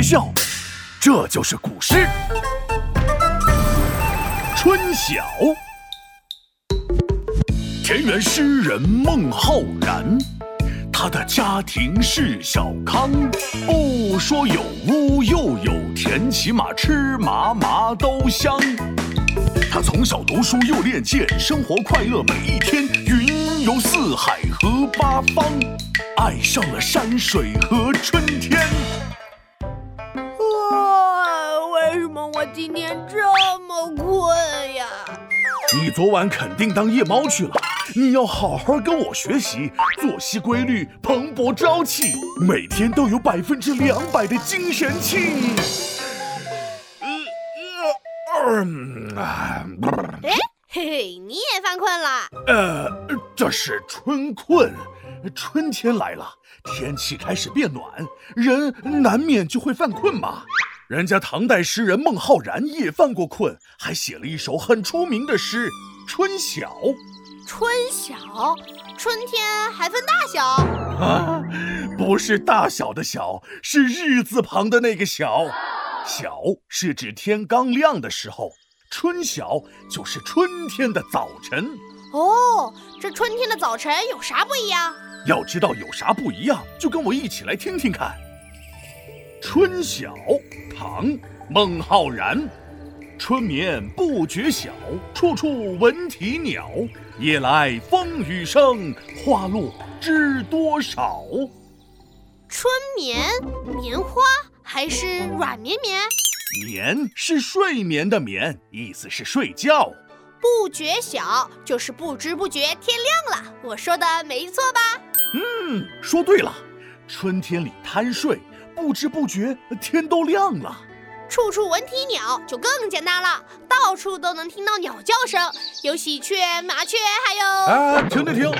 别笑，这就是古诗《春晓》。田园诗人孟浩然，他的家庭是小康，不说有屋又有田，起码吃嘛嘛都香。他从小读书又练剑，生活快乐每一天，云游四海和八方，爱上了山水和春天。今天这么困呀？你昨晚肯定当夜猫去了，你要好好跟我学习，作息规律，蓬勃朝气，每天都有百分之两百的精神气。呃呃啊哎，嘿嘿，你也犯困了？呃，这是春困，春天来了，天气开始变暖，人难免就会犯困嘛。人家唐代诗人孟浩然也犯过困，还写了一首很出名的诗《春晓》。春晓，春天还分大小？啊，不是大小的小，是日字旁的那个小。晓是指天刚亮的时候，春晓就是春天的早晨。哦，这春天的早晨有啥不一样？要知道有啥不一样，就跟我一起来听听看。《春晓》唐·孟浩然，春眠不觉晓，处处闻啼鸟。夜来风雨声，花落知多少。春眠，棉花还是软绵绵？眠是睡眠的眠，意思是睡觉。不觉晓就是不知不觉天亮了，我说的没错吧？嗯，说对了。春天里贪睡，不知不觉天都亮了。处处闻啼鸟就更简单了，到处都能听到鸟叫声，有喜鹊、麻雀，还有……哎，停停停！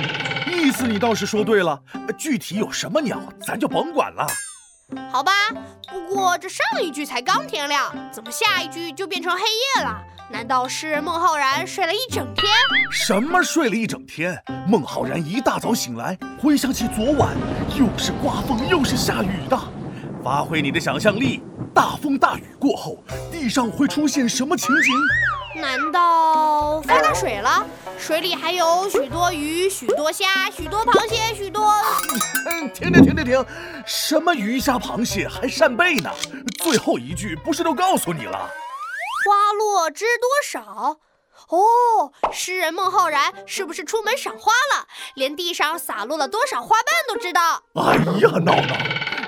意思你倒是说对了，具体有什么鸟，咱就甭管了。好吧，不过这上一句才刚天亮，怎么下一句就变成黑夜了？难道诗人孟浩然睡了一整天？什么睡了一整天？孟浩然一大早醒来，回想起昨晚，又是刮风又是下雨的。发挥你的想象力，大风大雨过后，地上会出现什么情景？难道发大水了？水里还有许多鱼、许多虾、许多螃蟹、许多……嗯，停停停停停！什么鱼虾螃蟹还扇贝呢？最后一句不是都告诉你了？花落知多少？哦，诗人孟浩然是不是出门赏花了？连地上洒落了多少花瓣都知道。哎呀，闹闹，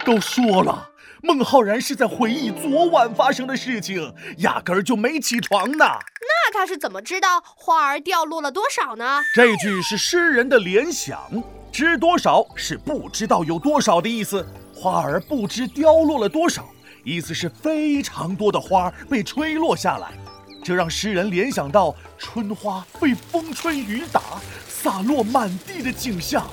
都说了，孟浩然是在回忆昨晚发生的事情，压根儿就没起床呢。那他是怎么知道花儿掉落了多少呢？这句是诗人的联想，知多少是不知道有多少的意思，花儿不知凋落了多少，意思是非常多的花被吹落下来。这让诗人联想到春花被风吹雨打，洒落满地的景象。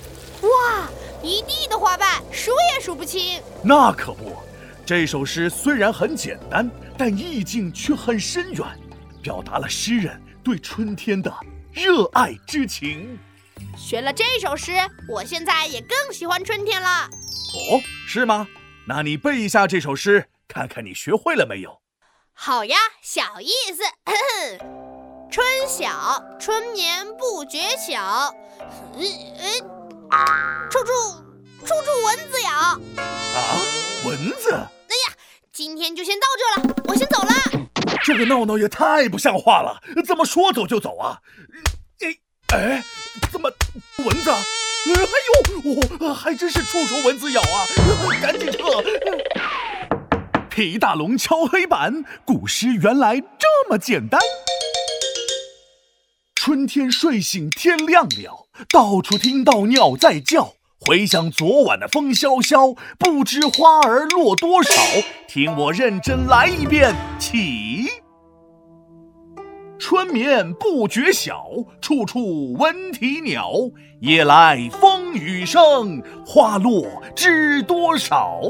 哇，一地的花瓣，数也数不清。那可不，这首诗虽然很简单，但意境却很深远，表达了诗人对春天的热爱之情。学了这首诗，我现在也更喜欢春天了。哦，是吗？那你背一下这首诗，看看你学会了没有？好呀，小意思。春晓，春眠不觉晓。嗯嗯，处处处处蚊子咬。啊，蚊子！哎呀，今天就先到这了，我先走了。这个闹闹也太不像话了，怎么说走就走啊？哎哎，怎么蚊子？哎呦，哦，还真是处处蚊子咬啊！赶紧撤。皮大龙敲黑板，古诗原来这么简单。春天睡醒天亮了，到处听到鸟在叫。回想昨晚的风萧萧，不知花儿落多少。听我认真来一遍，起。春眠不觉晓，处处闻啼鸟。夜来风雨声，花落知多少。